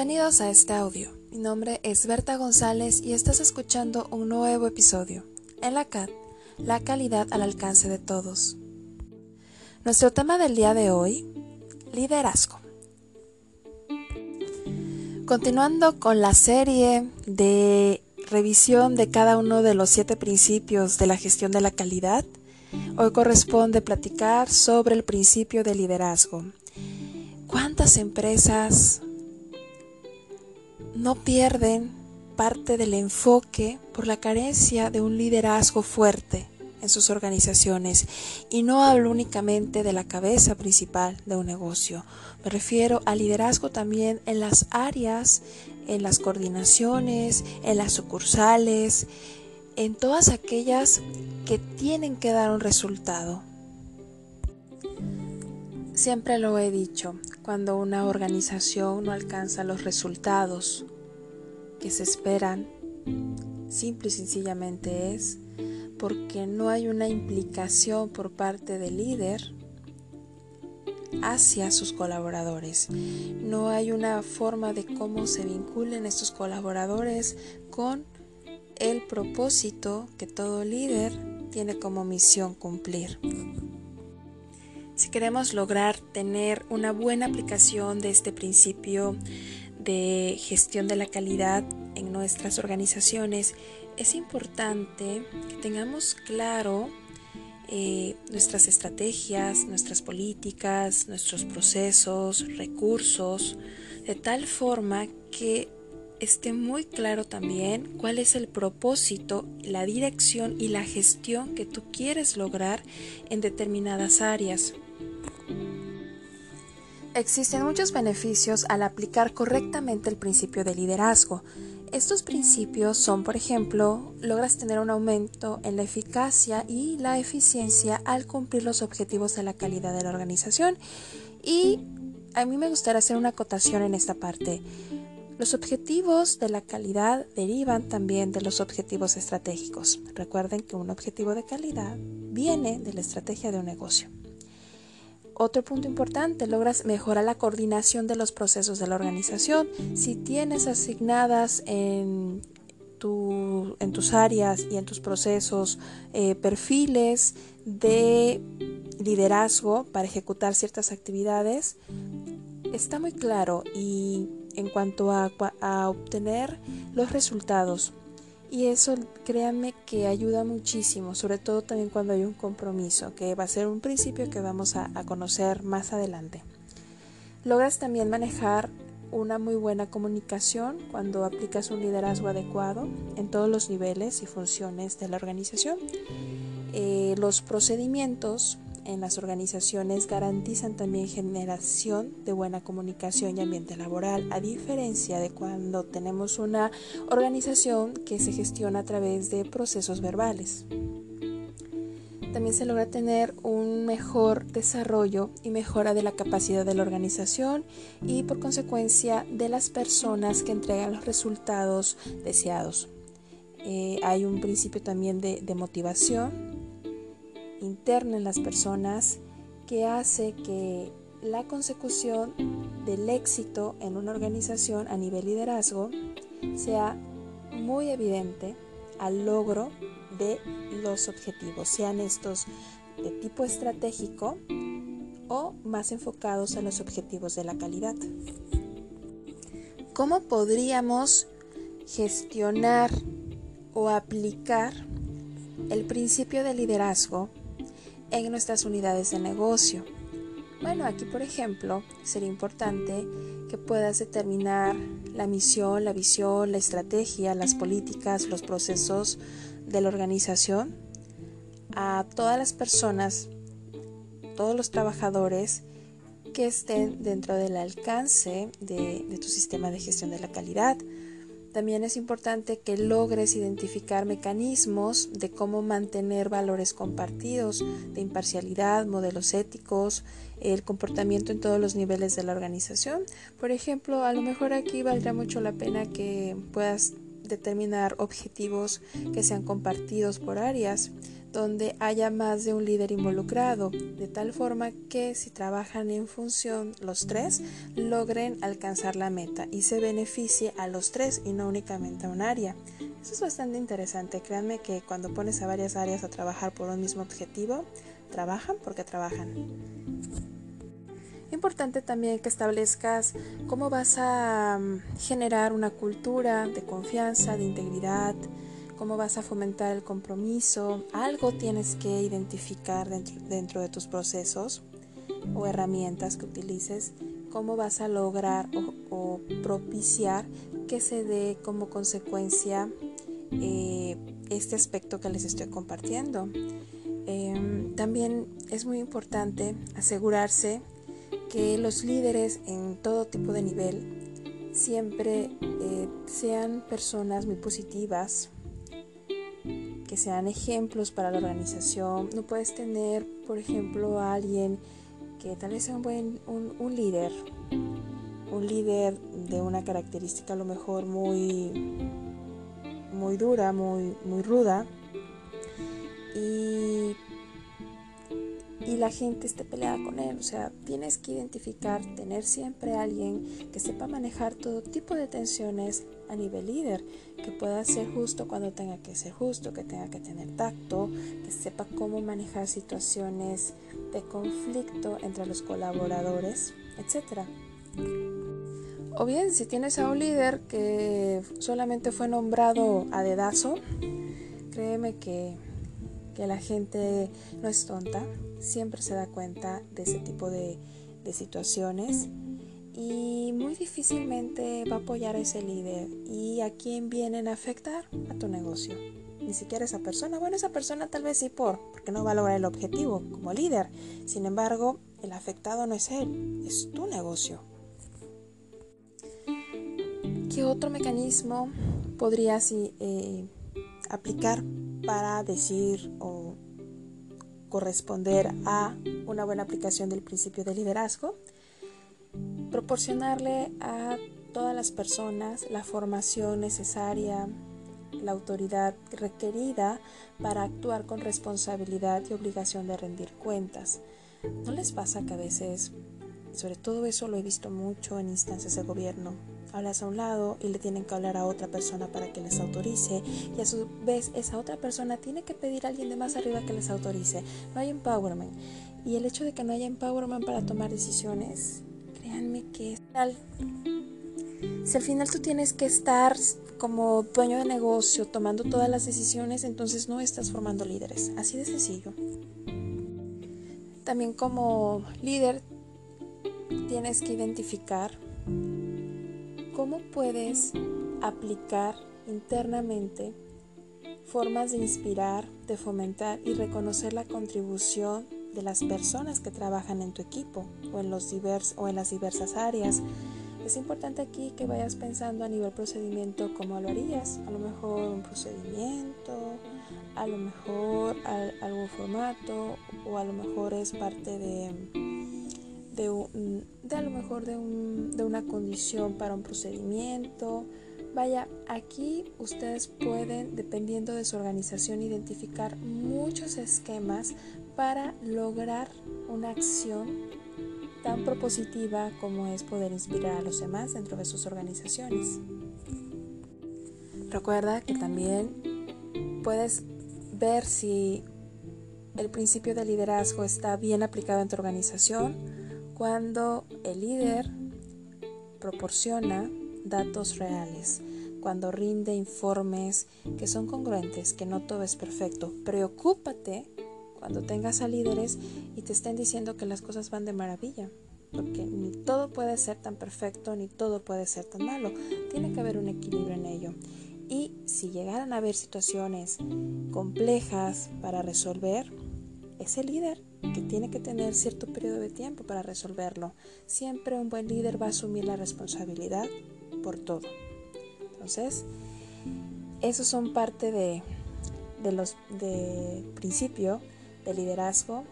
Bienvenidos a este audio. Mi nombre es Berta González y estás escuchando un nuevo episodio. En la la calidad al alcance de todos. Nuestro tema del día de hoy, liderazgo. Continuando con la serie de revisión de cada uno de los siete principios de la gestión de la calidad, hoy corresponde platicar sobre el principio de liderazgo. ¿Cuántas empresas no pierden parte del enfoque por la carencia de un liderazgo fuerte en sus organizaciones. Y no hablo únicamente de la cabeza principal de un negocio, me refiero al liderazgo también en las áreas, en las coordinaciones, en las sucursales, en todas aquellas que tienen que dar un resultado. Siempre lo he dicho, cuando una organización no alcanza los resultados que se esperan, simple y sencillamente es porque no hay una implicación por parte del líder hacia sus colaboradores. No hay una forma de cómo se vinculen estos colaboradores con el propósito que todo líder tiene como misión cumplir. Si queremos lograr tener una buena aplicación de este principio de gestión de la calidad en nuestras organizaciones, es importante que tengamos claro eh, nuestras estrategias, nuestras políticas, nuestros procesos, recursos, de tal forma que esté muy claro también cuál es el propósito, la dirección y la gestión que tú quieres lograr en determinadas áreas. Existen muchos beneficios al aplicar correctamente el principio de liderazgo. Estos principios son, por ejemplo, logras tener un aumento en la eficacia y la eficiencia al cumplir los objetivos de la calidad de la organización. Y a mí me gustaría hacer una acotación en esta parte. Los objetivos de la calidad derivan también de los objetivos estratégicos. Recuerden que un objetivo de calidad viene de la estrategia de un negocio. Otro punto importante, logras mejorar la coordinación de los procesos de la organización. Si tienes asignadas en, tus áreas y en tus procesos eh, perfiles de liderazgo para ejecutar ciertas actividades, está muy claro y en cuanto a, a obtener los resultados y eso, créanme que ayuda muchísimo, sobre todo también cuando hay un compromiso, que va a ser un principio que vamos a, conocer más adelante. Logras también manejar una muy buena comunicación cuando aplicas un liderazgo adecuado en todos los niveles y funciones de la organización. Eh, los procedimientos en las organizaciones garantizan también generación de buena comunicación y ambiente laboral, a diferencia de cuando tenemos una organización que se gestiona a través de procesos verbales. También se logra tener un mejor desarrollo y mejora de la capacidad de la organización y por consecuencia de las personas que entregan los resultados deseados. Eh, hay un principio también de motivación interna en las personas que hace que la consecución del éxito en una organización a nivel liderazgo sea muy evidente al logro de los objetivos, sean estos de tipo estratégico o más enfocados a los objetivos de la calidad. ¿Cómo podríamos gestionar o aplicar el principio de liderazgo en nuestras unidades de negocio. Bueno, aquí por ejemplo sería importante que puedas determinar la misión, la visión, la estrategia, las políticas, los procesos de la organización a todas las personas, todos los trabajadores que estén dentro del alcance de, de tu sistema de gestión de la calidad también es importante que logres identificar mecanismos de cómo mantener valores compartidos, de imparcialidad, modelos éticos, el comportamiento en todos los niveles de la organización. Por ejemplo, a lo mejor aquí valdría mucho la pena que puedas determinar objetivos que sean compartidos por áreas, donde haya más de un líder involucrado, de tal forma que si trabajan en función los tres, logren alcanzar la meta y se beneficie a los tres y no únicamente a un área. Eso es bastante interesante, créanme que cuando pones a varias áreas a trabajar por un mismo objetivo, trabajan porque trabajan. Importante también que establezcas cómo vas a mm, generar una cultura de confianza, de integridad, cómo vas a fomentar el compromiso. Algo tienes que identificar dentro, de tus procesos o herramientas que utilices, cómo vas a lograr o, propiciar que se dé como consecuencia eh, este aspecto que les estoy compartiendo. Em, también es muy importante asegurarse que los líderes en todo tipo de nivel siempre eh, sean personas muy positivas, que sean ejemplos para la organización. No puedes tener, por ejemplo, a alguien que tal vez sea un buen un, líder, un líder de una característica a lo mejor muy muy dura, muy muy ruda y y la gente esté peleada con él. O sea, tienes que identificar, tener siempre alguien que sepa manejar todo tipo de tensiones a nivel líder, que pueda ser justo cuando tenga que ser justo, que tenga que tener tacto, que sepa cómo manejar situaciones de conflicto entre los colaboradores, etc. O bien, si tienes a un líder que solamente fue nombrado a dedazo, créeme que, que la gente no es tonta siempre se da cuenta de ese tipo de, situaciones y muy difícilmente va a apoyar a ese líder. ¿Y a quién vienen a afectar? A tu negocio. Ni siquiera esa persona. Bueno, esa persona tal vez sí por, porque no va a lograr el objetivo como líder. Sin embargo, el afectado no es él, es tu negocio. ¿Qué otro mecanismo podrías eh, aplicar para decir o corresponder a una buena aplicación del principio de liderazgo, proporcionarle a todas las personas la formación necesaria, la autoridad requerida para actuar con responsabilidad y obligación de rendir cuentas. ¿No les pasa que a veces, sobre todo eso lo he visto mucho en instancias de gobierno, hablas a un lado y le tienen que hablar a otra persona para que les autorice y a su vez esa otra persona tiene que pedir a alguien de más arriba que les autorice. No hay empowerment. Y el hecho de que no haya empowerment para tomar decisiones, créanme que es tal. Si al final tú tienes que estar como dueño de negocio tomando todas las decisiones, entonces no estás formando líderes. Así de sencillo. También como líder tienes que identificar ¿Cómo puedes aplicar internamente formas de inspirar, de fomentar y reconocer la contribución de las personas que trabajan en tu equipo o en, los divers, o en las diversas áreas? Es importante aquí que vayas pensando a nivel procedimiento cómo lo harías. A lo mejor un procedimiento, a lo mejor algún formato o a lo mejor es parte de de, a lo mejor de, de una condición para un procedimiento. Vaya, aquí ustedes pueden, dependiendo de su organización, identificar muchos esquemas para lograr una acción tan propositiva como es poder inspirar a los demás dentro de sus organizaciones. Recuerda que también puedes ver si el principio de liderazgo está bien aplicado en tu organización cuando el líder proporciona datos reales, cuando rinde informes que son congruentes, que no todo es perfecto. Preocúpate cuando tengas a líderes y te estén diciendo que las cosas van de maravilla, porque ni todo puede ser tan perfecto ni todo puede ser tan malo. Tiene que haber un equilibrio en ello. Y si llegaran a haber situaciones complejas para resolver, ese líder que tiene que tener cierto periodo de tiempo para resolverlo. Siempre un buen líder va a asumir la responsabilidad por todo. Entonces, esos son parte de, de los de principio de liderazgo,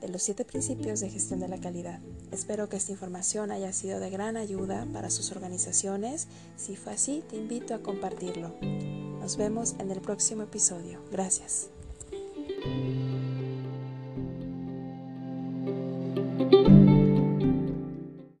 de los siete principios de gestión de la calidad. Espero que esta información haya sido de gran ayuda para sus organizaciones. Si fue así, te invito a compartirlo. Nos vemos en el próximo episodio. Gracias.